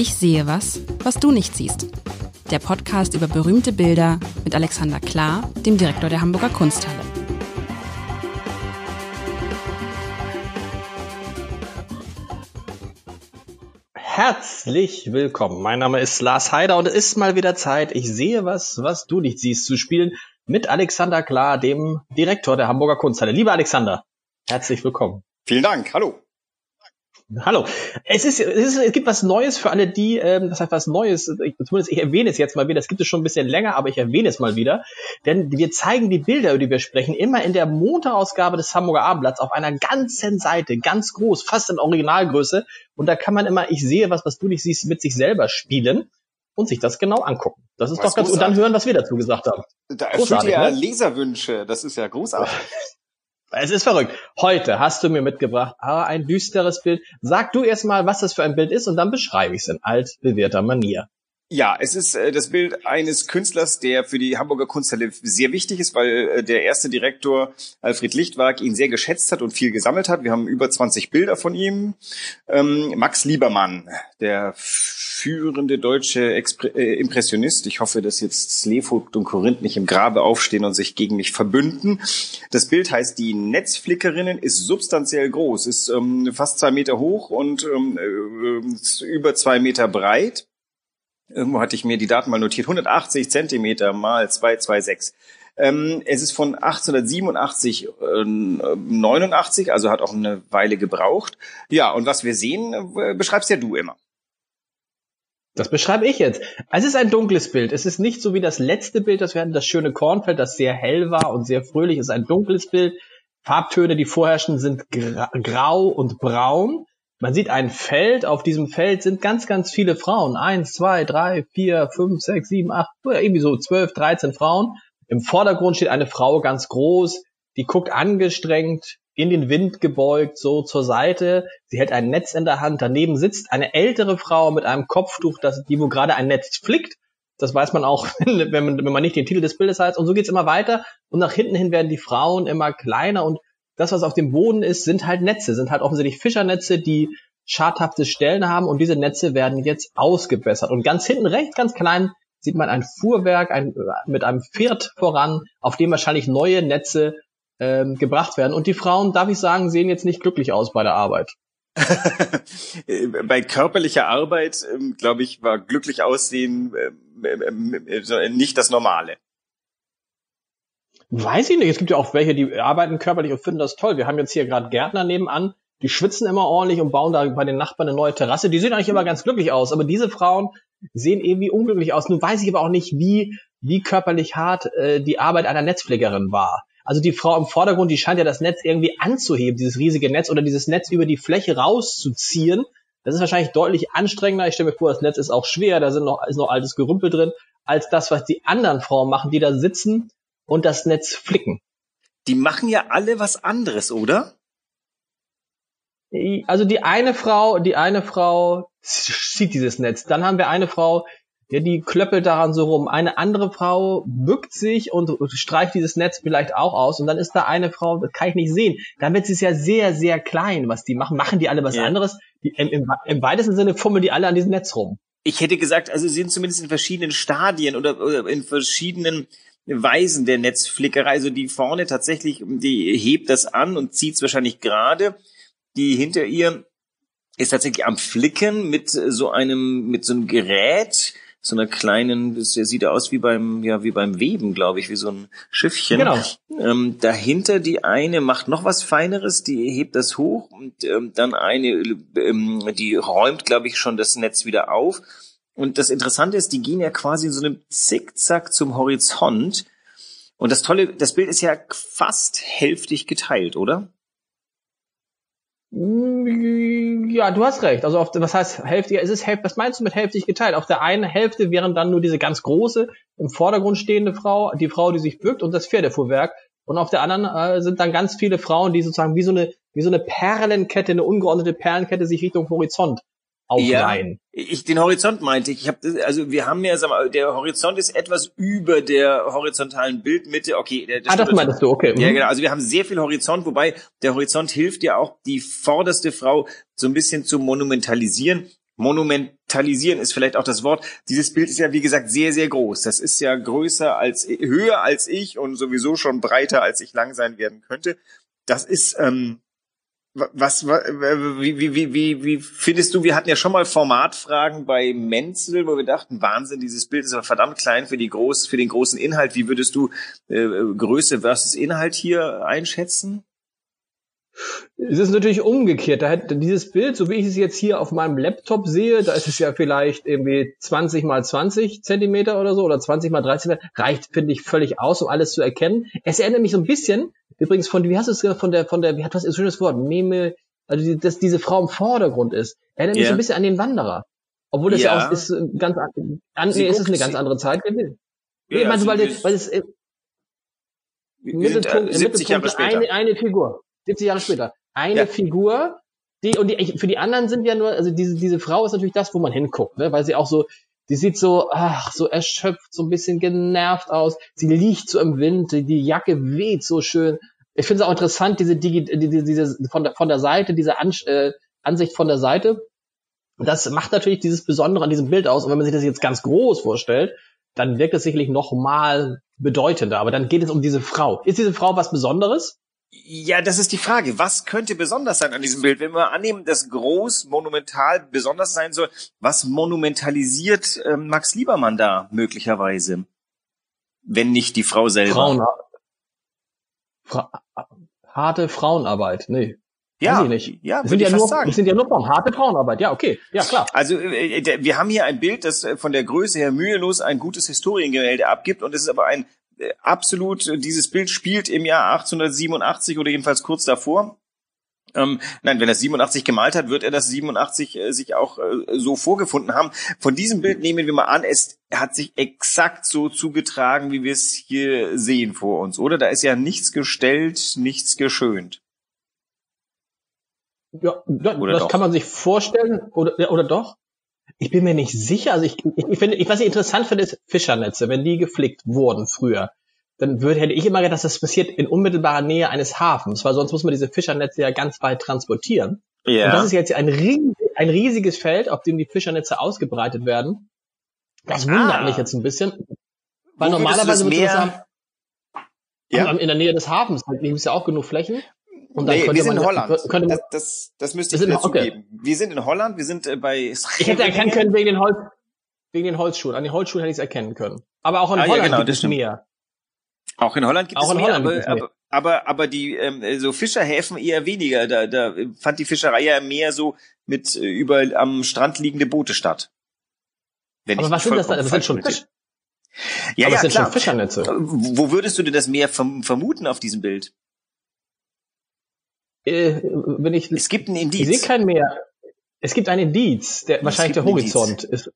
Ich sehe was, was du nicht siehst. Der Podcast über berühmte Bilder mit Alexander Klar, dem Direktor der Hamburger Kunsthalle. Herzlich willkommen. Mein Name ist Lars Heider und es ist mal wieder Zeit. Ich sehe was, was du nicht siehst, zu spielen mit Alexander Klar, dem Direktor der Hamburger Kunsthalle. Lieber Alexander, herzlich willkommen. Vielen Dank. Hallo. Hallo. Es ist, es ist, es gibt was Neues für alle die, ähm, das heißt was Neues, ich, zumindest ich erwähne es jetzt mal wieder, das gibt es schon ein bisschen länger, aber ich erwähne es mal wieder, denn wir zeigen die Bilder, über die wir sprechen, immer in der Montagausgabe des Hamburger Abendblatts auf einer ganzen Seite, ganz groß, fast in Originalgröße und da kann man immer, ich sehe was, was du nicht siehst, mit sich selber spielen und sich das genau angucken. Das ist was doch ganz, großartig. und dann hören, was wir dazu gesagt haben. Da erfüllt ja ne? Leserwünsche, das ist ja großartig. Es ist verrückt. Heute hast du mir mitgebracht, ah, ein düsteres Bild. Sag du erst mal, was das für ein Bild ist und dann beschreibe ich es in altbewährter Manier. Ja, es ist äh, das Bild eines Künstlers, der für die Hamburger Kunsthalle sehr wichtig ist, weil äh, der erste Direktor Alfred Lichtwag ihn sehr geschätzt hat und viel gesammelt hat. Wir haben über 20 Bilder von ihm. Ähm, Max Liebermann, der führende deutsche äh, Impressionist. Ich hoffe, dass jetzt Slevogt und Korinth nicht im Grabe aufstehen und sich gegen mich verbünden. Das Bild heißt Die Netzflickerinnen, ist substanziell groß, ist ähm, fast zwei Meter hoch und ähm, äh, über zwei Meter breit Irgendwo hatte ich mir die Daten mal notiert. 180 Zentimeter mal 226. Ähm, es ist von 1887, äh, 89, also hat auch eine Weile gebraucht. Ja, und was wir sehen, äh, beschreibst ja du immer. Das beschreibe ich jetzt. Es ist ein dunkles Bild. Es ist nicht so wie das letzte Bild, das wir hatten, das schöne Kornfeld, das sehr hell war und sehr fröhlich. Es ist ein dunkles Bild. Farbtöne, die vorherrschen, sind grau und braun. Man sieht ein Feld, auf diesem Feld sind ganz, ganz viele Frauen. Eins, zwei, drei, vier, fünf, sechs, sieben, acht, irgendwie so zwölf, dreizehn Frauen. Im Vordergrund steht eine Frau ganz groß, die guckt angestrengt, in den Wind gebeugt, so zur Seite. Sie hält ein Netz in der Hand. Daneben sitzt eine ältere Frau mit einem Kopftuch, das, die wo gerade ein Netz flickt. Das weiß man auch, wenn man, wenn man nicht den Titel des Bildes heißt. Und so geht's immer weiter. Und nach hinten hin werden die Frauen immer kleiner und das, was auf dem Boden ist, sind halt Netze, sind halt offensichtlich Fischernetze, die schadhafte Stellen haben und diese Netze werden jetzt ausgebessert. Und ganz hinten rechts, ganz klein, sieht man ein Fuhrwerk ein, mit einem Pferd voran, auf dem wahrscheinlich neue Netze ähm, gebracht werden. Und die Frauen, darf ich sagen, sehen jetzt nicht glücklich aus bei der Arbeit. bei körperlicher Arbeit, ähm, glaube ich, war glücklich aussehen ähm, äh, nicht das Normale. Weiß ich nicht. Es gibt ja auch welche, die arbeiten körperlich und finden das toll. Wir haben jetzt hier gerade Gärtner nebenan, die schwitzen immer ordentlich und bauen da bei den Nachbarn eine neue Terrasse. Die sehen eigentlich immer ganz glücklich aus. Aber diese Frauen sehen irgendwie unglücklich aus. Nun weiß ich aber auch nicht, wie, wie körperlich hart äh, die Arbeit einer Netzpflegerin war. Also die Frau im Vordergrund, die scheint ja das Netz irgendwie anzuheben, dieses riesige Netz oder dieses Netz über die Fläche rauszuziehen. Das ist wahrscheinlich deutlich anstrengender. Ich stelle mir vor, das Netz ist auch schwer, da sind noch, ist noch altes Gerümpel drin, als das, was die anderen Frauen machen, die da sitzen und das Netz flicken. Die machen ja alle was anderes, oder? Also die eine Frau, die eine Frau zieht dieses Netz. Dann haben wir eine Frau, ja, die klöppelt daran so rum. Eine andere Frau bückt sich und streicht dieses Netz vielleicht auch aus. Und dann ist da eine Frau, das kann ich nicht sehen. Dann wird es ja sehr, sehr klein, was die machen. Machen die alle was ja. anderes? Die, im, im, Im weitesten Sinne fummeln die alle an diesem Netz rum. Ich hätte gesagt, also sie sind zumindest in verschiedenen Stadien oder, oder in verschiedenen Weisen der Netzflickerei. Also die vorne tatsächlich, die hebt das an und zieht es wahrscheinlich gerade. Die hinter ihr ist tatsächlich am Flicken mit so einem, mit so einem Gerät, so einer kleinen, das sieht aus wie beim, ja, wie beim Weben, glaube ich, wie so ein Schiffchen. Genau. Ähm, dahinter die eine macht noch was Feineres, die hebt das hoch und ähm, dann eine, ähm, die räumt, glaube ich, schon das Netz wieder auf. Und das Interessante ist, die gehen ja quasi in so einem Zickzack zum Horizont. Und das Tolle, das Bild ist ja fast hälftig geteilt, oder? Mm, ja, du hast recht. Also auf, was heißt Hälfte? Es ist Hälfte. Was meinst du mit hälftig geteilt? Auf der einen Hälfte wären dann nur diese ganz große im Vordergrund stehende Frau, die Frau, die sich bückt und das Pferdefuhrwerk. Und auf der anderen äh, sind dann ganz viele Frauen, die sozusagen wie so eine wie so eine Perlenkette, eine ungeordnete Perlenkette sich Richtung Horizont aufleihen. Ja, ich den Horizont meinte ich. Ich habe also wir haben ja sag mal, der Horizont ist etwas über der horizontalen Bildmitte. Okay, der, der ah, das meintest du, okay. Ja, mhm. genau. Also wir haben sehr viel Horizont, wobei der Horizont hilft ja auch die vorderste Frau so ein bisschen zu monumentalisieren. monumentalisieren ist vielleicht auch das Wort. Dieses Bild ist ja, wie gesagt, sehr, sehr groß. Das ist ja größer als, höher als ich und sowieso schon breiter als ich lang sein werden könnte. Das ist, ähm, was, wie, wie, wie, wie, wie findest du, wir hatten ja schon mal Formatfragen bei Menzel, wo wir dachten, Wahnsinn, dieses Bild ist aber verdammt klein für die groß, für den großen Inhalt. Wie würdest du äh, Größe versus Inhalt hier einschätzen? Es ist natürlich umgekehrt. Da hätte dieses Bild, so wie ich es jetzt hier auf meinem Laptop sehe, da ist es ja vielleicht irgendwie 20 mal 20 Zentimeter oder so oder 20 mal 30 Zentimeter, reicht, finde ich, völlig aus, um alles zu erkennen. Es erinnert mich so ein bisschen, übrigens von, wie hast du es gesagt, von der, von der, wie hat was, ein schönes Wort, Meme, also die, dass diese Frau im Vordergrund ist. Erinnert mich yeah. so ein bisschen an den Wanderer. Obwohl das ja, ja auch ist äh, ganz, an, nee, ist es eine ganz andere Zeit gewesen. Ja, nee, meinst du, weil, weil es, äh, Mittelpunkt, 70 Jahre später. Eine, eine Figur. 70 Jahre später. Eine ja. Figur, die, und die, für die anderen sind ja nur, also diese, diese Frau ist natürlich das, wo man hinguckt, ne? weil sie auch so, die sieht so, ach, so erschöpft, so ein bisschen genervt aus. Sie liegt so im Wind, die Jacke weht so schön. Ich finde es auch interessant, diese, Digi, diese, diese von, der, von der Seite, diese An, äh, Ansicht von der Seite. Das macht natürlich dieses Besondere an diesem Bild aus. Und wenn man sich das jetzt ganz groß vorstellt, dann wirkt es sicherlich noch mal bedeutender. Aber dann geht es um diese Frau. Ist diese Frau was Besonderes? Ja, das ist die Frage. Was könnte besonders sein an diesem Bild? Wenn wir annehmen, dass groß, monumental besonders sein soll, was monumentalisiert äh, Max Liebermann da möglicherweise? Wenn nicht die Frau selber. Frauen, Fra harte Frauenarbeit, nee. Ja, nicht. ja, sind ja, nur, sagen. sind ja nur Frauen, harte Frauenarbeit, ja, okay, ja, klar. Also äh, wir haben hier ein Bild, das äh, von der Größe her mühelos ein gutes Historiengemälde abgibt und es ist aber ein absolut, äh, dieses Bild spielt im Jahr 1887 oder jedenfalls kurz davor. Ähm, nein, wenn er 87 gemalt hat, wird er das 87 äh, sich auch äh, so vorgefunden haben. Von diesem Bild nehmen wir mal an, es hat sich exakt so zugetragen, wie wir es hier sehen vor uns, oder? Da ist ja nichts gestellt, nichts geschönt. Ja, das, das doch? kann man sich vorstellen, oder, oder doch? Ich bin mir nicht sicher. Also ich, ich, ich finde, ich, was ich interessant finde, ist Fischernetze, wenn die geflickt wurden früher. Dann würde, hätte ich immer gedacht, dass das passiert in unmittelbarer Nähe eines Hafens, weil sonst muss man diese Fischernetze ja ganz weit transportieren. Ja. Und das ist jetzt ein, riesig, ein riesiges Feld, auf dem die Fischernetze ausgebreitet werden. Das wundert ah. mich jetzt ein bisschen. Weil Wo normalerweise würde ich sagen, ja. in der Nähe des Hafens, da gibt es ja auch genug Flächen. Und dann nee, wir sind in Holland. Könnte das, das, das müsste ich dir zugeben. Okay. Wir sind in Holland, wir sind äh, bei Ich hätte erkennen können wegen den Holz, wegen den Holzschuhen. An den Holzschuhen hätte ich es erkennen können. Aber auch in ah, Holland ja, genau, gibt es mehr. Auch in Holland gibt auch es mehr, aber, es mehr. aber, aber, aber die ähm, so Fischerhäfen eher weniger. Da, da fand die Fischerei ja mehr so mit äh, über am Strand liegende Boote statt. Wenn aber was sind das dann? Das sind schon Fisch. Ja, aber ja, sind klar. schon Fischernetze. Wo würdest du denn das Meer vermuten auf diesem Bild? Äh, wenn ich, es gibt ein Indiz. Ich sehe kein Meer. Es gibt ein Indiz, der, wahrscheinlich der Horizont ist.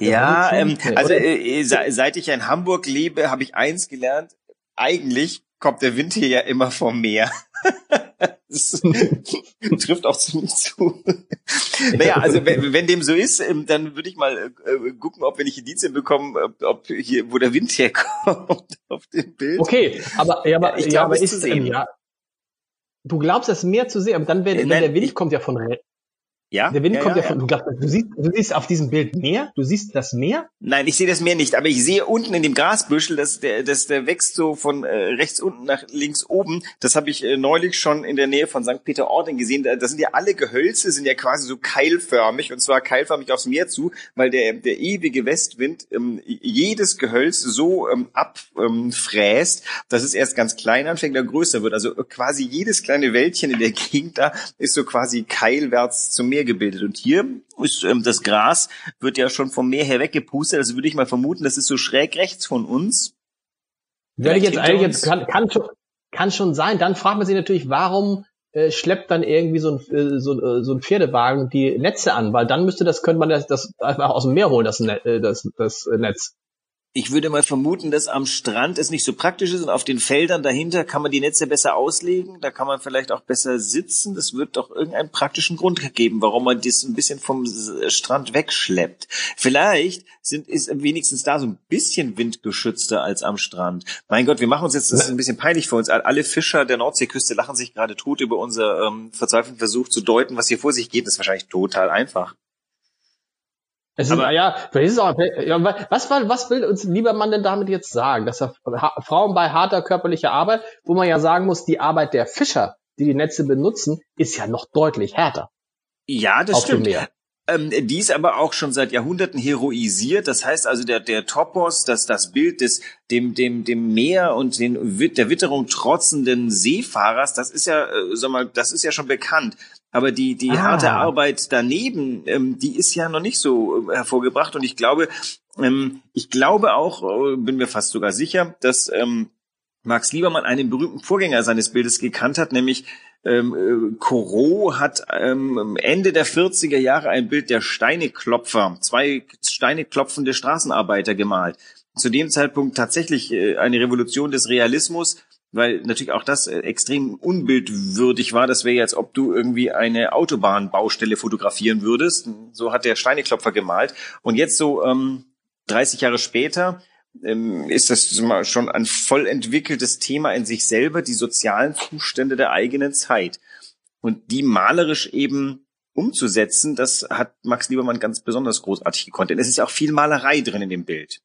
ja, ähm, also äh, seit ich in Hamburg lebe, habe ich eins gelernt. Eigentlich kommt der Wind hier ja immer vom Meer. das trifft auch ziemlich zu. naja, also wenn, wenn, dem so ist, ähm, dann würde ich mal äh, gucken, ob wenn ich Indizien bekomme, ob hier, wo der Wind herkommt auf dem Bild. Okay, aber ja, aber, ja, ja, aber ist, ähm, ja, Du glaubst, das Meer zu sehen, aber dann, wenn, wenn der Wind kommt ja von ja. Der Wind ja, kommt ja, ja von, du, glaubst, du, siehst, du siehst auf diesem Bild Meer? Du siehst das Meer? Nein, ich sehe das Meer nicht, aber ich sehe unten in dem Grasbüschel, dass der, dass der wächst so von äh, rechts unten nach links oben. Das habe ich äh, neulich schon in der Nähe von St. Peter-Ording gesehen. Da, das sind ja alle Gehölze, sind ja quasi so keilförmig und zwar keilförmig aufs Meer zu, weil der, der ewige Westwind ähm, jedes Gehölz so ähm, abfräst, ähm, dass es erst ganz klein anfängt, dann größer wird. Also quasi jedes kleine Wäldchen in der Gegend da ist so quasi keilwärts zum Meer Meer gebildet. Und hier ist ähm, das Gras wird ja schon vom Meer her weggepustet. Also würde ich mal vermuten, das ist so schräg rechts von uns. Werde ich jetzt eigentlich jetzt kann, kann schon kann schon sein. Dann fragt man sich natürlich, warum äh, schleppt dann irgendwie so ein, äh, so, äh, so ein Pferdewagen die Netze an, weil dann müsste das, könnte man das, das einfach aus dem Meer holen, das, Net, äh, das, das Netz. Ich würde mal vermuten, dass am Strand es nicht so praktisch ist und auf den Feldern dahinter kann man die Netze besser auslegen. Da kann man vielleicht auch besser sitzen. Das wird doch irgendeinen praktischen Grund geben, warum man das ein bisschen vom Strand wegschleppt. Vielleicht sind, ist wenigstens da so ein bisschen windgeschützter als am Strand. Mein Gott, wir machen uns jetzt, das ist ein bisschen peinlich für uns. Alle Fischer der Nordseeküste lachen sich gerade tot über unser ähm, verzweifelten Versuch zu deuten, was hier vor sich geht. Das ist wahrscheinlich total einfach. Es ist, aber, ja, vielleicht ist auch, was, was will uns lieber Mann denn damit jetzt sagen? Dass er, Frauen bei harter körperlicher Arbeit, wo man ja sagen muss, die Arbeit der Fischer, die die Netze benutzen, ist ja noch deutlich härter. Ja, das stimmt. Ähm, die ist aber auch schon seit Jahrhunderten heroisiert. Das heißt also, der, der Topos, das, das Bild des, dem, dem, dem Meer und den, der Witterung trotzenden Seefahrers, das ist ja, äh, sag mal, das ist ja schon bekannt. Aber die, die ah. harte Arbeit daneben, ähm, die ist ja noch nicht so äh, hervorgebracht. Und ich glaube, ähm, ich glaube auch, äh, bin mir fast sogar sicher, dass ähm, Max Liebermann einen berühmten Vorgänger seines Bildes gekannt hat, nämlich ähm, äh, Corot hat ähm, Ende der 40er Jahre ein Bild der Steineklopfer, zwei Steineklopfende Straßenarbeiter gemalt. Zu dem Zeitpunkt tatsächlich äh, eine Revolution des Realismus, weil natürlich auch das äh, extrem unbildwürdig war. Das wäre jetzt, ob du irgendwie eine Autobahnbaustelle fotografieren würdest. So hat der Steineklopfer gemalt. Und jetzt so ähm, 30 Jahre später ähm, ist das schon ein voll entwickeltes Thema in sich selber, die sozialen Zustände der eigenen Zeit. Und die malerisch eben umzusetzen, das hat Max Liebermann ganz besonders großartig gekonnt. Denn es ist ja auch viel Malerei drin in dem Bild.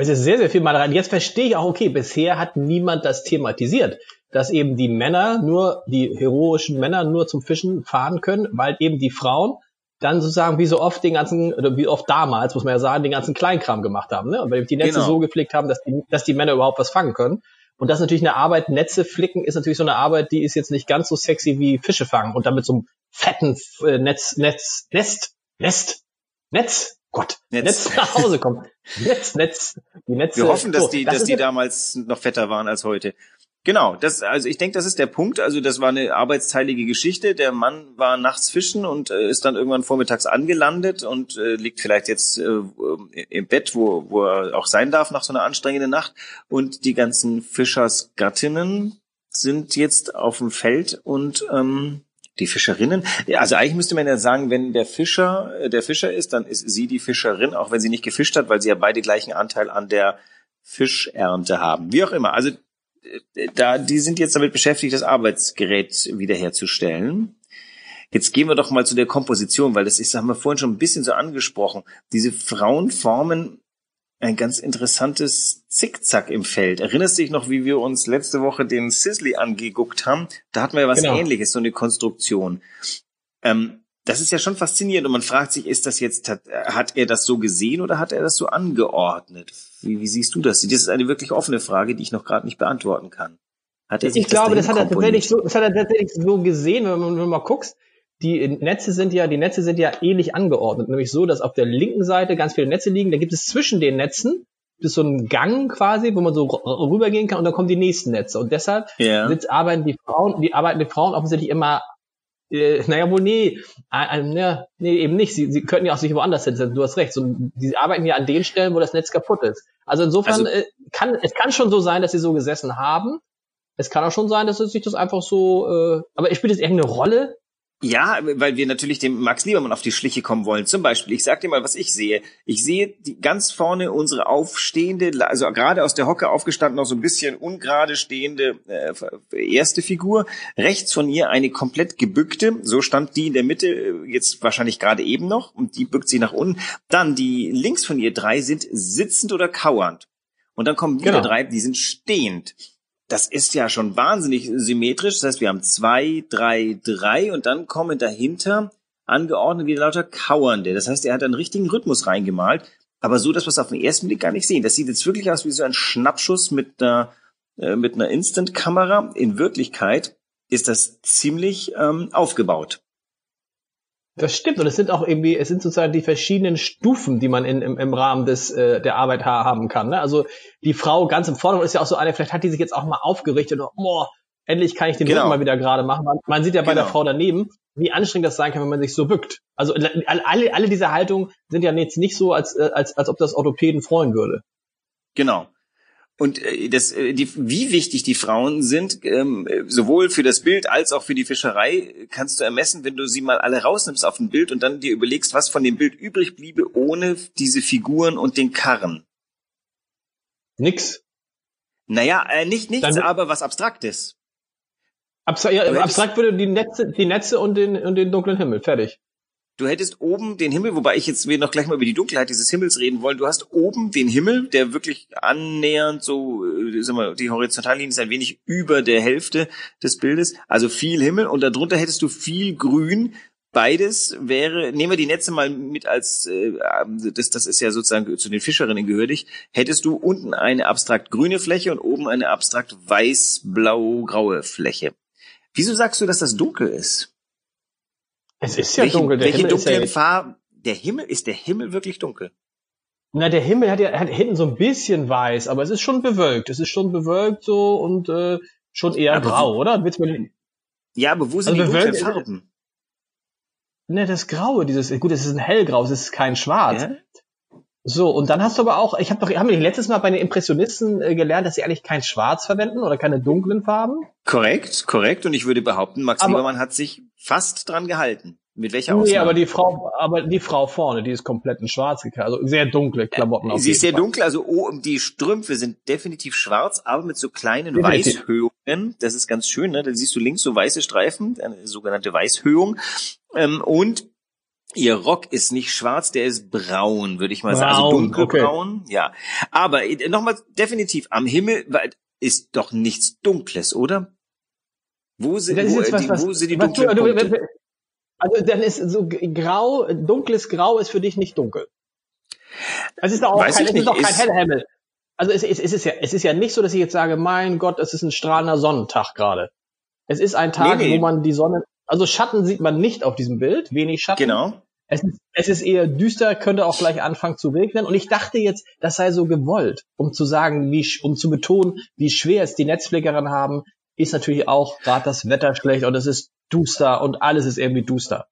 Es ist sehr, sehr viel Malerei. Und jetzt verstehe ich auch, okay, bisher hat niemand das thematisiert, dass eben die Männer nur, die heroischen Männer nur zum Fischen fahren können, weil eben die Frauen dann sozusagen wie so oft den ganzen, oder wie oft damals, muss man ja sagen, den ganzen Kleinkram gemacht haben. Ne? Und weil die Netze genau. so gepflegt haben, dass die, dass die Männer überhaupt was fangen können. Und das ist natürlich eine Arbeit, Netze flicken ist natürlich so eine Arbeit, die ist jetzt nicht ganz so sexy wie Fische fangen und damit so einem fetten äh, Netz, Netz, Nest, Nest, Netz, Gott, Netz, Netz nach Hause kommt. Netz, Netz, die Netze. Wir hoffen, dass die, das dass die damals noch fetter waren als heute. Genau, das, also ich denke, das ist der Punkt. Also das war eine arbeitsteilige Geschichte. Der Mann war nachts fischen und äh, ist dann irgendwann vormittags angelandet und äh, liegt vielleicht jetzt äh, im Bett, wo, wo er auch sein darf nach so einer anstrengenden Nacht. Und die ganzen Fischersgattinnen sind jetzt auf dem Feld und ähm, die Fischerinnen. Also eigentlich müsste man ja sagen, wenn der Fischer äh, der Fischer ist, dann ist sie die Fischerin, auch wenn sie nicht gefischt hat, weil sie ja beide gleichen Anteil an der Fischernte haben. Wie auch immer. Also da, die sind jetzt damit beschäftigt, das Arbeitsgerät wiederherzustellen. Jetzt gehen wir doch mal zu der Komposition, weil das ist, haben wir vorhin schon ein bisschen so angesprochen. Diese Frauen formen ein ganz interessantes Zickzack im Feld. Erinnerst du dich noch, wie wir uns letzte Woche den Sisley angeguckt haben? Da hatten wir ja was genau. ähnliches, so eine Konstruktion. Ähm, das ist ja schon faszinierend und man fragt sich, ist das jetzt, hat, hat er das so gesehen oder hat er das so angeordnet? Wie, wie siehst du das? Das ist eine wirklich offene Frage, die ich noch gerade nicht beantworten kann. Hat er sich ich das glaube, das hat er tatsächlich so, das hat er tatsächlich so gesehen, wenn man, wenn man mal guckst. Die Netze sind ja, die Netze sind ja ähnlich angeordnet, nämlich so, dass auf der linken Seite ganz viele Netze liegen. Da gibt es zwischen den Netzen ist so ein Gang quasi, wo man so rübergehen kann und dann kommen die nächsten Netze. Und deshalb yeah. arbeiten die Frauen, die arbeiten die Frauen offensichtlich immer äh, naja, wohl nee, äh, äh, ne, nee, eben nicht. Sie, sie könnten ja auch sich woanders hinsetzen. Du hast recht. So, die arbeiten ja an den Stellen, wo das Netz kaputt ist. Also insofern also, äh, kann es kann schon so sein, dass sie so gesessen haben. Es kann auch schon sein, dass es sich das einfach so. Äh, aber spielt das irgendeine Rolle? Ja, weil wir natürlich dem Max Liebermann auf die Schliche kommen wollen. Zum Beispiel, ich sag dir mal, was ich sehe. Ich sehe die, ganz vorne unsere aufstehende, also gerade aus der Hocke aufgestanden, noch so ein bisschen ungerade stehende äh, erste Figur. Rechts von ihr eine komplett gebückte, so stand die in der Mitte, äh, jetzt wahrscheinlich gerade eben noch, und die bückt sich nach unten. Dann die links von ihr drei sind sitzend oder kauernd. Und dann kommen wieder genau. drei, die sind stehend das ist ja schon wahnsinnig symmetrisch. Das heißt, wir haben zwei, drei, drei und dann kommen dahinter angeordnet wieder lauter Kauernde. Das heißt, er hat einen richtigen Rhythmus reingemalt, aber so, dass wir es auf den ersten Blick gar nicht sehen. Das sieht jetzt wirklich aus wie so ein Schnappschuss mit einer, äh, mit einer Instant-Kamera. In Wirklichkeit ist das ziemlich ähm, aufgebaut. Das stimmt und es sind auch irgendwie, es sind sozusagen die verschiedenen Stufen, die man in, im, im Rahmen des äh, der Arbeit haben kann. Ne? Also die Frau ganz im Vordergrund ist ja auch so eine, vielleicht hat die sich jetzt auch mal aufgerichtet und oh, endlich kann ich den genau. Rücken mal wieder gerade machen. Man, man sieht ja bei genau. der Frau daneben, wie anstrengend das sein kann, wenn man sich so bückt. Also alle, alle diese Haltungen sind ja jetzt nicht so, als, äh, als, als ob das Orthopäden freuen würde. Genau. Und äh, das, äh, die, wie wichtig die Frauen sind, ähm, sowohl für das Bild als auch für die Fischerei, kannst du ermessen, wenn du sie mal alle rausnimmst auf ein Bild und dann dir überlegst, was von dem Bild übrig bliebe ohne diese Figuren und den Karren. Nix. Naja, äh, nicht nichts, dann, aber was Abstraktes. Abstra ja, abstrakt würde die Netze, die Netze und den, und den dunklen Himmel, fertig. Du hättest oben den Himmel, wobei ich jetzt wir noch gleich mal über die Dunkelheit dieses Himmels reden wollen. Du hast oben den Himmel, der wirklich annähernd so, äh, sag mal, die Horizontallinie ist ein wenig über der Hälfte des Bildes, also viel Himmel und darunter hättest du viel Grün. Beides wäre, nehmen wir die Netze mal mit als, äh, das, das ist ja sozusagen zu den Fischerinnen gehörig, hättest du unten eine abstrakt grüne Fläche und oben eine abstrakt weiß-blau-graue Fläche. Wieso sagst du, dass das dunkel ist? Es ist ja welche, dunkel. Der welche Himmel ist ja, Farben? Der Himmel, ist der Himmel wirklich dunkel? na, der Himmel hat ja hat hinten so ein bisschen weiß, aber es ist schon bewölkt. Es ist schon bewölkt so und äh, schon eher Aber grau, oder? Du mir, Ja, aber wo sind Also die dunklen Farben? ne, das Graue, dieses, gut, es ist ein hellgrau, es ist kein Schwarz. Ja? So, und dann hast du aber auch, ich habe doch, haben wir letztes Mal bei den Impressionisten äh, gelernt, dass sie eigentlich kein Schwarz verwenden oder keine dunklen Farben? Korrekt, korrekt. Und ich würde behaupten, Max Aber- Liebermann hat sich fast dran gehalten. Mit welcher Nee, Ausnahme? aber die Frau, aber die Frau vorne, die ist komplett in Schwarz gekleidet, also sehr dunkle Klamotten auf Sie ist sehr Fall. dunkel, also oh, die Strümpfe sind definitiv schwarz, aber mit so kleinen Definitiv. Weißhöhungen. Das ist ganz schön, ne? Da siehst du links so weiße Streifen, eine sogenannte Weißhöhung. Ähm, und ihr Rock ist nicht schwarz, der ist braun, würde ich mal sagen. Also Braun, dunkelbraun, ja. Aber äh, nochmal definitiv, am Himmel ist doch nichts Dunkles, oder? Wo sind, Das wo, äh, was, die, was, wo sind die dunklen du, Punkte? du, also dann ist so grau, dunkles Grau ist für dich nicht dunkel. Es ist doch auch Weiß kein, es ist doch kein heller Himmel. Also es, es, es ist ja, es ist ja nicht so, dass ich jetzt sage, mein Gott, es ist ein strahlender Sonnentag gerade. Es ist ein Tag, Nee, nee. wo man die Sonne, also Schatten sieht man nicht auf diesem Bild, wenig Schatten. Genau. Es ist, es ist eher düster, könnte auch gleich anfangen zu regnen. Und ich dachte jetzt, das sei so gewollt, um zu sagen, wie, um zu betonen, wie schwer es die Netzpflegerinnen haben, ist natürlich auch gerade das Wetter schlecht und es ist duster und alles ist irgendwie duster.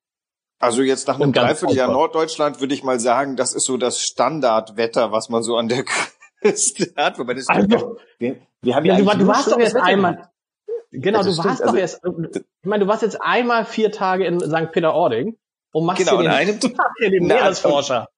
Also jetzt nach einem Dreivierteljahr. Norddeutschland würde ich mal sagen, das ist so das Standardwetter, was man so an der Küste hat. Wobei das Also, Wir, wir haben ja, war- du warst doch erst Wetter einmal. Genau, du warst stimmt, doch also- erst, ich meine, du warst jetzt einmal vier Tage in St. Peter-Ording und machst Genau, hier an den, einem- hier den Meeresforscher.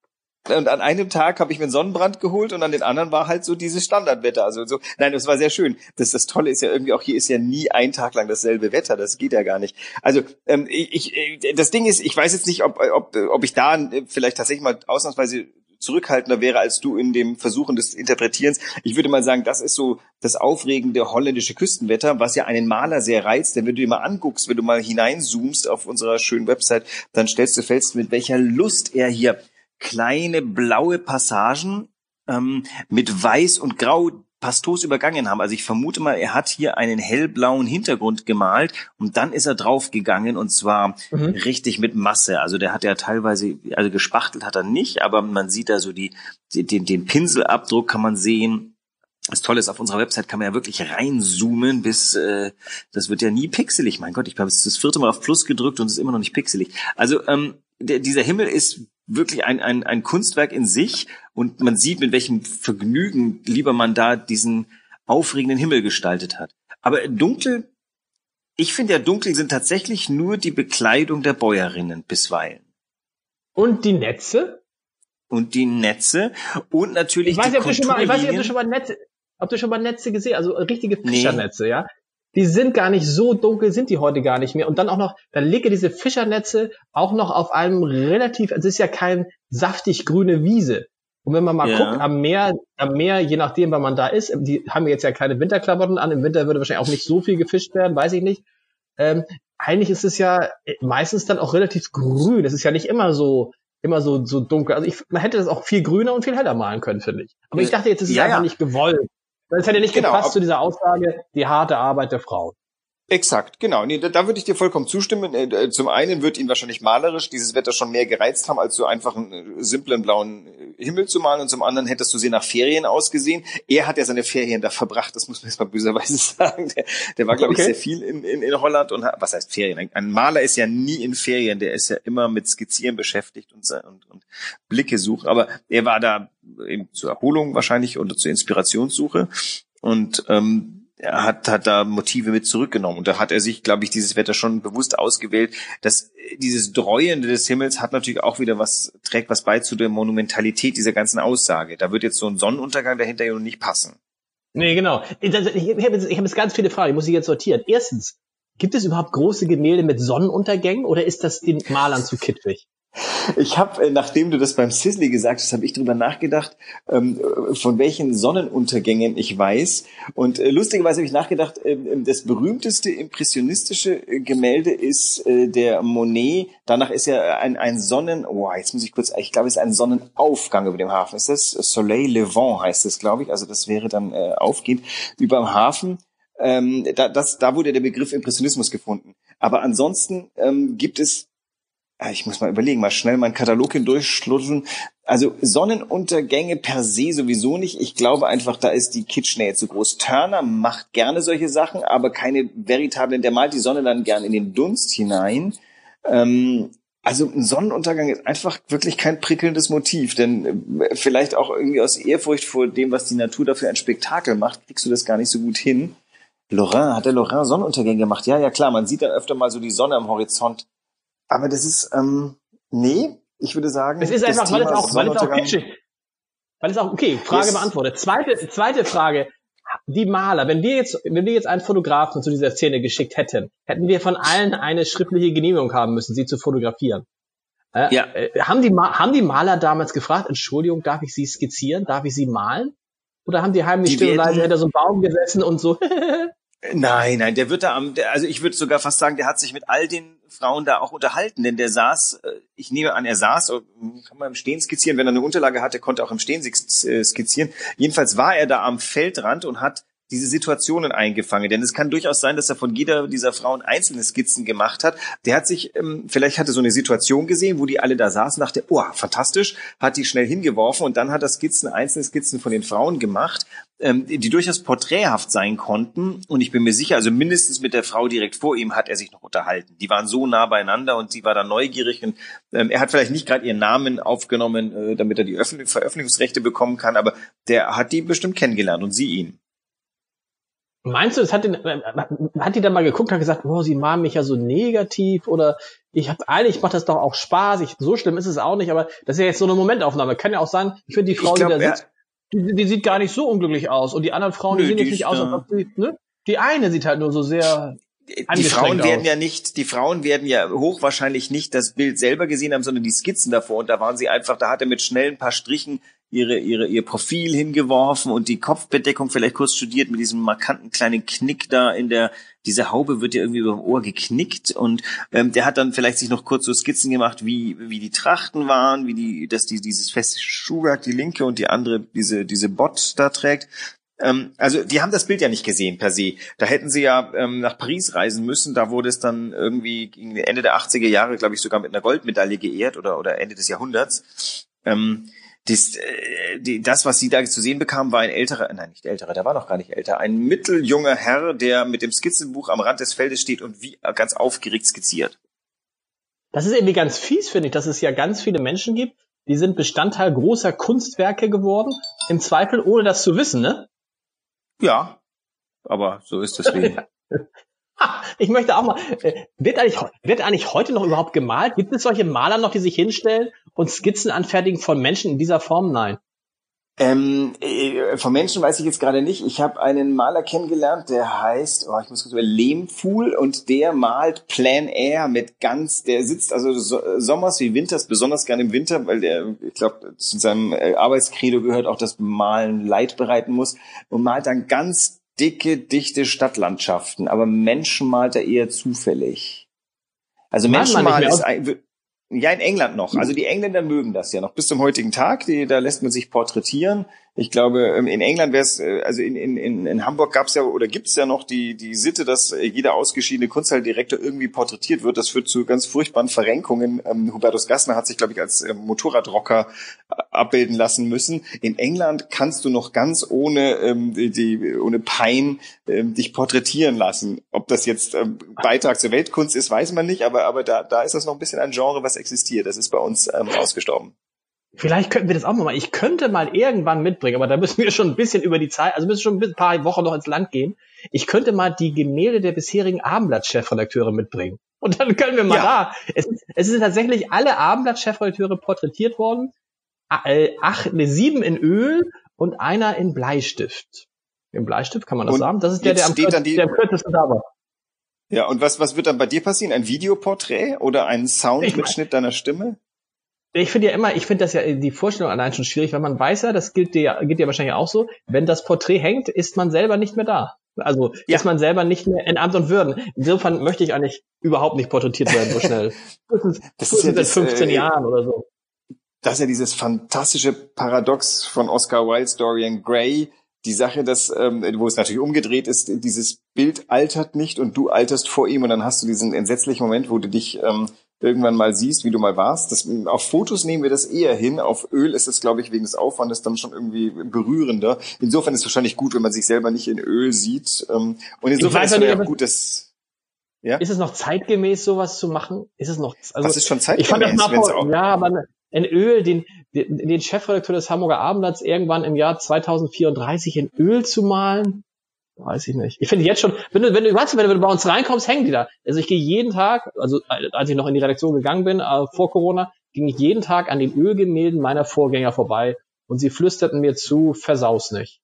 Und an einem Tag habe ich mir einen Sonnenbrand geholt und an den anderen war halt so dieses Standardwetter. Also so, nein, das war sehr schön. Das, das Tolle ist ja irgendwie auch hier ist ja nie ein Tag lang dasselbe Wetter. Das geht ja gar nicht. Also ähm, ich, ich, das Ding ist, ich weiß jetzt nicht, ob, ob, ob ich da äh, vielleicht tatsächlich mal ausnahmsweise zurückhaltender wäre als du in dem Versuchen des Interpretierens. Ich würde mal sagen, das ist so das aufregende holländische Küstenwetter, was ja einen Maler sehr reizt. Denn wenn du dir mal anguckst, wenn du mal hineinzoomst auf unserer schönen Website, dann stellst du fest, mit welcher Lust er hier kleine blaue Passagen ähm, mit Weiß und Grau pastos übergangen haben. Also ich vermute mal, er hat hier einen hellblauen Hintergrund gemalt und dann ist er draufgegangen und zwar Mhm. richtig mit Masse. Also der hat ja teilweise, also gespachtelt hat er nicht, aber man sieht da so die, den, den Pinselabdruck kann man sehen. Das Tolle ist, auf unserer Website kann man ja wirklich reinzoomen, bis äh, das wird ja nie pixelig. Mein Gott, ich habe jetzt das vierte Mal auf Plus gedrückt und es ist immer noch nicht pixelig. Also ähm, der, dieser Himmel ist wirklich ein, ein, ein Kunstwerk in sich und man sieht, mit welchem Vergnügen lieber man da diesen aufregenden Himmel gestaltet hat. Aber dunkel, ich finde ja dunkel sind tatsächlich nur die Bekleidung der Bäuerinnen bisweilen. Und die Netze? Und die Netze und natürlich Ich weiß die nicht, ob du schon mal, ich weiß nicht, ob du schon mal Netze, ob du schon mal Netze gesehen, also richtige Nee. Fischernetze, ja? Die sind gar nicht so dunkel, sind die heute gar nicht mehr. Und dann auch noch, dann lege diese Fischernetze auch noch auf einem relativ, es ist ja kein saftig grüne Wiese. Und wenn man mal Ja. guckt, am Meer, am Meer, je nachdem, wann man da ist, die haben jetzt ja keine Winterklamotten an, im Winter würde wahrscheinlich auch nicht so viel gefischt werden, weiß ich nicht. Ähm, eigentlich ist es ja meistens dann auch relativ grün. Es ist ja nicht immer so, immer so, so dunkel. Also ich, man hätte das auch viel grüner und viel heller malen können, finde ich. Aber ich dachte jetzt, es ist Ja, einfach ja. nicht gewollt. Das hätte nicht Genau, gepasst zu dieser Aussage, die harte Arbeit der Frau. Exakt, genau. Nee, da, da würde ich dir vollkommen zustimmen. Äh, Zum einen wird ihn wahrscheinlich malerisch dieses Wetter schon mehr gereizt haben, als so einfach einen äh, simplen blauen äh, Himmel zu malen. Und zum anderen hättest du sie nach Ferien ausgesehen. Er hat ja seine Ferien da verbracht, das muss man jetzt mal böserweise sagen. Der, der war, glaube Okay. ich, sehr viel in, in, in Holland und was heißt Ferien? Ein, Maler ist ja nie in Ferien, der ist ja immer mit Skizzieren beschäftigt und, und, und Blicke suchen. Aber er war da eben zur Erholung wahrscheinlich und zur Inspirationssuche. Und ähm, er hat, hat da Motive mit zurückgenommen. Und da hat er sich, glaube ich, dieses Wetter schon bewusst ausgewählt. Das, dieses Dreuende des Himmels hat natürlich auch wieder was, trägt was bei zu der Monumentalität dieser ganzen Aussage. Da wird jetzt so ein Sonnenuntergang dahinter ja nicht passen. Nee, genau. Ich, ich, ich habe jetzt, ich hab jetzt ganz viele Fragen, die muss ich jetzt sortieren. Erstens, gibt es überhaupt große Gemälde mit Sonnenuntergängen oder ist das den Malern zu kitschig? Ich habe, äh, nachdem du das beim Sisley gesagt hast, habe ich drüber nachgedacht, ähm, von welchen Sonnenuntergängen ich weiß. Und äh, lustigerweise habe ich nachgedacht, das berühmteste impressionistische Gemälde ist der Monet. Danach ist ja ein, ein Sonnen, oh, jetzt muss ich kurz, ich glaube, es ist ein Sonnenaufgang über dem Hafen. Ist das Soleil Levant heißt es, glaube ich. Also das wäre dann äh, aufgehend über dem Hafen. Ähm, da, das, da wurde der Begriff Impressionismus gefunden. Aber ansonsten ähm, gibt es ich muss mal überlegen, mal schnell meinen Katalog hindurchschlutzen. Also Sonnenuntergänge per se sowieso nicht. Ich glaube einfach, da ist die Kitschnähe zu groß. Turner macht gerne solche Sachen, aber keine veritablen. Der malt die Sonne dann gern in den Dunst hinein. Ähm, also ein Sonnenuntergang ist einfach wirklich kein prickelndes Motiv, denn äh, vielleicht auch irgendwie aus Ehrfurcht vor dem, was die Natur dafür ein Spektakel macht, kriegst du das gar nicht so gut hin. Lorrain, hat der Lorrain Sonnenuntergänge gemacht? Ja, ja klar, man sieht dann öfter mal so die Sonne am Horizont. Aber das ist, ähm, nee, ich würde sagen. Es ist einfach, weil es auch, weil es auch kitschig. Weil es auch, okay, Frage yes. beantwortet. Zweite, zweite Frage. Die Maler, wenn wir jetzt, wenn wir jetzt einen Fotografen zu dieser Szene geschickt hätten, hätten wir von allen eine schriftliche Genehmigung haben müssen, sie zu fotografieren. Äh, ja. Äh, haben, die, haben die Maler damals gefragt, Entschuldigung, darf ich sie skizzieren? Darf ich sie malen? Oder haben die heimlich still und leise hinter so einem Baum gesessen und so? nein, nein, der wird da am, der, also ich würde sogar fast sagen, der hat sich mit all den Frauen da auch unterhalten, denn der saß, äh, ich nehme an, er saß, äh, kann man im Stehen skizzieren, wenn er eine Unterlage hatte, konnte auch im Stehen äh, skizzieren. Jedenfalls war er da am Feldrand und hat diese Situationen eingefangen. Denn es kann durchaus sein, dass er von jeder dieser Frauen einzelne Skizzen gemacht hat. Der hat sich, ähm, vielleicht hatte so eine Situation gesehen, wo die alle da saßen, dachte, oh, fantastisch, hat die schnell hingeworfen und dann hat er Skizzen, einzelne Skizzen von den Frauen gemacht, ähm, die durchaus porträthaft sein konnten. Und ich bin mir sicher, also mindestens mit der Frau direkt vor ihm hat er sich noch unterhalten. Die waren so nah beieinander und sie war da neugierig und ähm, er hat vielleicht nicht gerade ihren Namen aufgenommen, äh, damit er die Veröffentlichungsrechte bekommen kann, aber der hat die bestimmt kennengelernt und sie ihn. Meinst du, es hat, den, hat die dann mal geguckt und gesagt, oh, sie mahnen mich ja so negativ oder ich habe eigentlich macht das doch auch Spaß, ich, so schlimm ist es auch nicht, aber das ist ja jetzt so eine Momentaufnahme. Kann ja auch sein, ich finde die Frau, glaub, die da sitzt, die, die, sieht gar nicht so unglücklich aus und die anderen Frauen, Nö, die sehen jetzt nicht aus, als ob sie, ne? Die eine sieht halt nur so sehr die Frauen werden ja nicht, die Frauen werden ja hochwahrscheinlich nicht das Bild selber gesehen haben, sondern die Skizzen davor. Und da waren sie einfach, da hat er mit schnell ein paar Strichen ihre, ihre, ihr Profil hingeworfen und die Kopfbedeckung vielleicht kurz studiert mit diesem markanten kleinen Knick da in der, diese Haube wird ja irgendwie über dem Ohr geknickt und ähm, der hat dann vielleicht sich noch kurz so Skizzen gemacht, wie, wie die Trachten waren, wie die, dass die, dieses feste Schuhwerk, die linke und die andere diese, diese Bot da trägt. Ähm, also die haben das Bild ja nicht gesehen per se. Da hätten sie ja ähm, nach Paris reisen müssen. Da wurde es dann irgendwie gegen Ende der 80er Jahre, glaube ich, sogar mit einer Goldmedaille geehrt oder, oder Ende des Jahrhunderts. Ähm, das, äh, die, das, was sie da zu sehen bekam, war ein älterer, nein, nicht älterer, der war noch gar nicht älter, ein mitteljunger Herr, der mit dem Skizzenbuch am Rand des Feldes steht und wie ganz aufgeregt skizziert. Das ist irgendwie ganz fies, finde ich, dass es ja ganz viele Menschen gibt, die sind Bestandteil großer Kunstwerke geworden, im Zweifel ohne das zu wissen, ne? Ja, aber so ist das Leben. ich möchte auch mal, äh, wird eigentlich, wird eigentlich heute noch überhaupt gemalt? Gibt es solche Maler noch, die sich hinstellen und Skizzen anfertigen von Menschen in dieser Form? Nein. Ähm, äh, von Menschen weiß ich jetzt gerade nicht. Ich habe einen Maler kennengelernt, der heißt, oh, ich muss kurz über Lehmfuhl und der malt Plan Air mit ganz, der sitzt also so, Sommers wie Winters, besonders gerne im Winter, weil der, ich glaube, zu seinem äh, Arbeitskredo gehört auch, dass Malen Leid bereiten muss und malt dann ganz dicke, dichte Stadtlandschaften, aber Menschen malt er eher zufällig. Also Menschen malen ist, ja, in England noch. Also die Engländer mögen das ja noch bis zum heutigen Tag. Die, da lässt man sich porträtieren. Ich glaube, ähm, in England wäre es, äh, also in, in, in Hamburg gab es ja oder gibt es ja noch die, die Sitte, dass äh, jeder ausgeschiedene Kunsthaltdirektor irgendwie porträtiert wird. Das führt zu ganz furchtbaren Verrenkungen. Ähm, Hubertus Gassner hat sich, glaube ich, als ähm, Motorradrocker äh, abbilden lassen müssen. In England kannst du noch ganz ohne, ähm, die, ohne Pein ähm, dich porträtieren lassen. Ob das jetzt ähm, Beitrag zur Weltkunst ist, weiß man nicht, aber, aber da, da ist das noch ein bisschen ein Genre, was existiert. Das ist bei uns ähm, ausgestorben. Vielleicht könnten wir das auch mal. Ich könnte mal irgendwann mitbringen, aber da müssen wir schon ein bisschen über die Zeit, also müssen schon ein paar Wochen noch ins Land gehen. Ich könnte mal die Gemälde der bisherigen Abendblatt-Chefredakteure mitbringen. Und dann können wir mal ja. da. Es, es sind tatsächlich alle Abendblatt-Chefredakteure porträtiert worden. Äh, acht, ne, sieben in Öl und einer in Bleistift. Im Bleistift kann man das und sagen? Das ist der, der am, kürz, der am kürzesten da war. Ja, und was, was wird dann bei dir passieren? Ein Videoporträt oder ein Soundmitschnitt deiner Stimme? Ich finde ja immer, ich finde das ja die Vorstellung allein schon schwierig, weil man weiß ja, das gilt dir, gilt dir wahrscheinlich auch so, wenn das Porträt hängt, ist man selber nicht mehr da. Also ja. ist man selber nicht mehr in Amt und Würden. Insofern möchte ich eigentlich überhaupt nicht porträtiert werden so schnell. das ist ja seit 15 äh, Jahren oder so. Das ist ja dieses fantastische Paradox von Oscar Wilde, Dorian Gray, die Sache, dass, ähm, wo es natürlich umgedreht ist, dieses Bild altert nicht und du alterst vor ihm und dann hast du diesen entsetzlichen Moment, wo du dich ähm, irgendwann mal siehst, wie du mal warst. Das, auf Fotos nehmen wir das eher hin. Auf Öl ist es, glaube ich, wegen des Aufwandes dann schon irgendwie berührender. Insofern ist es wahrscheinlich gut, wenn man sich selber nicht in Öl sieht. Ähm, und insofern ist es ja gut, dass ja? Ist es noch zeitgemäß, sowas zu machen? Ist es noch? Also, das ist schon zeitgemäß. Ich fand das mal vor, ja, aber in Öl, den, den Chefredakteur des Hamburger Abendblatts irgendwann im Jahr 2034 in Öl zu malen, weiß ich nicht. Ich finde jetzt schon, wenn du, wenn du, weißt du, wenn du bei uns reinkommst, hängen die da. Also ich gehe jeden Tag, also als ich noch in die Redaktion gegangen bin, äh, vor Corona, ging ich jeden Tag an den Ölgemälden meiner Vorgänger vorbei und sie flüsterten mir zu, versaus nicht.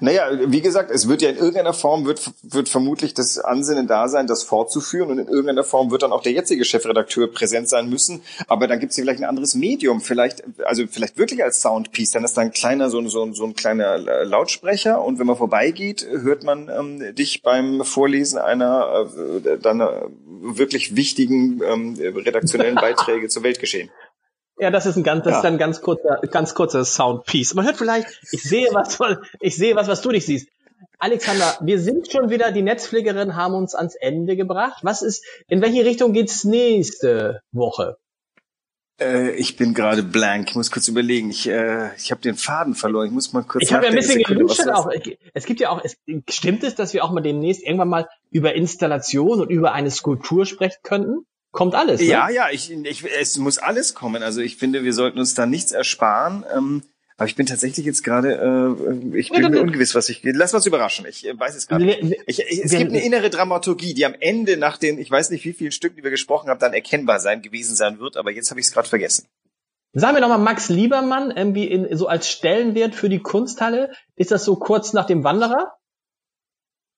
Naja, wie gesagt, es wird ja in irgendeiner Form, wird, wird vermutlich das Ansinnen da sein, das fortzuführen. Und in irgendeiner Form wird dann auch der jetzige Chefredakteur präsent sein müssen, aber dann gibt es vielleicht ein anderes Medium, vielleicht, also vielleicht wirklich als Soundpiece, dann ist da ein kleiner, so, so, so ein kleiner Lautsprecher. Und wenn man vorbeigeht, hört man ähm, dich beim Vorlesen einer äh, dann äh, wirklich wichtigen ähm, redaktionellen Beiträge zur Weltgeschehen. Ja, das ist ein ganz, das ja. ist ein ganz kurzer, ganz kurzer Soundpiece. Man hört vielleicht, ich sehe was, ich sehe was, was du nicht siehst. Alexander, wir sind schon wieder, die Netzpflegerinnen haben uns ans Ende gebracht. Was ist, in welche Richtung geht's nächste Woche? Äh, ich bin gerade blank. Ich muss kurz überlegen. Ich, äh, ich habe den Faden verloren. Ich muss mal kurz. Ich habe ja ein bisschen geluscht auch. Es gibt ja auch. Es, stimmt es, dass wir auch mal demnächst irgendwann mal über Installation und über eine Skulptur sprechen könnten? Kommt alles. Ne? Ja, ja, ich, ich, es muss alles kommen. Also ich finde, wir sollten uns da nichts ersparen. Ähm, aber ich bin tatsächlich jetzt gerade, äh, ich bin mir ungewiss, was ich. Lass uns überraschen. Ich äh, weiß es gerade. nicht. Ich, ich, es gibt eine innere Dramaturgie, die am Ende nach den, ich weiß nicht, wie vielen Stücken, die wir gesprochen haben, dann erkennbar sein gewesen sein wird. Aber jetzt habe ich es gerade vergessen. Sagen wir nochmal Max Liebermann, irgendwie in, so als Stellenwert für die Kunsthalle. Ist das so kurz nach dem Wanderer?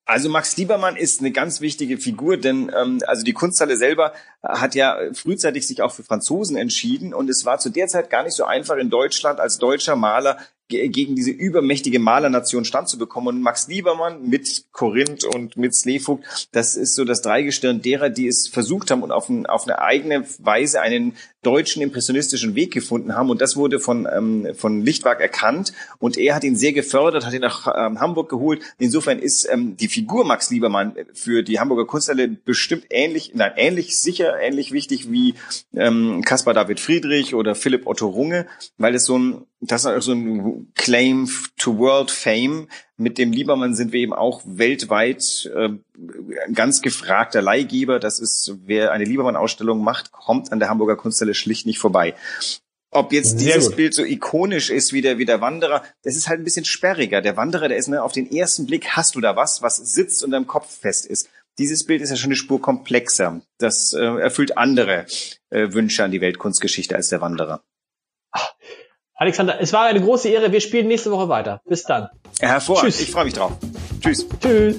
Also Max Liebermann ist eine ganz wichtige Figur, denn ähm, also die Kunsthalle selber hat ja frühzeitig sich auch für Franzosen entschieden und es war zu der Zeit gar nicht so einfach in Deutschland als deutscher Maler gegen diese übermächtige Malernation standzubekommen. Und Max Liebermann mit Korinth und mit Slevogt, das ist so das Dreigestirn derer, die es versucht haben und auf, ein, auf eine eigene Weise einen deutschen impressionistischen Weg gefunden haben. Und das wurde von, ähm, von Lichtwag erkannt. Und er hat ihn sehr gefördert, hat ihn nach ähm, Hamburg geholt. Insofern ist ähm, die Figur Max Liebermann für die Hamburger Kunsthalle bestimmt ähnlich, nein, ähnlich sicher, ähnlich wichtig wie ähm, Caspar David Friedrich oder Philipp Otto Runge, weil es so ein das ist so ein Claim to World Fame. Mit dem Liebermann sind wir eben auch weltweit äh, ganz gefragter Leihgeber. Das ist, wer eine Liebermann-Ausstellung macht, kommt an der Hamburger Kunsthalle schlicht nicht vorbei. Ob jetzt dieses. Bild so ikonisch ist wie der, wie der Wanderer, das ist halt ein bisschen sperriger. Der Wanderer, der ist, ne, auf den ersten Blick hast du da was, was sitzt und deinem Kopf fest ist. Dieses Bild ist ja schon eine Spur komplexer. Das äh, erfüllt andere äh, Wünsche an die Weltkunstgeschichte als der Wanderer. Ach, Alexander, es war eine große Ehre. Wir spielen nächste Woche weiter. Bis dann. Hervorragend. Tschüss. Ich freue mich drauf. Tschüss. Tschüss.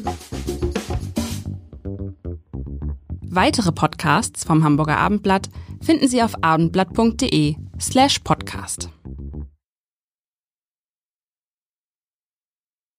Weitere Podcasts vom Hamburger Abendblatt finden Sie auf abendblatt.de slash podcast.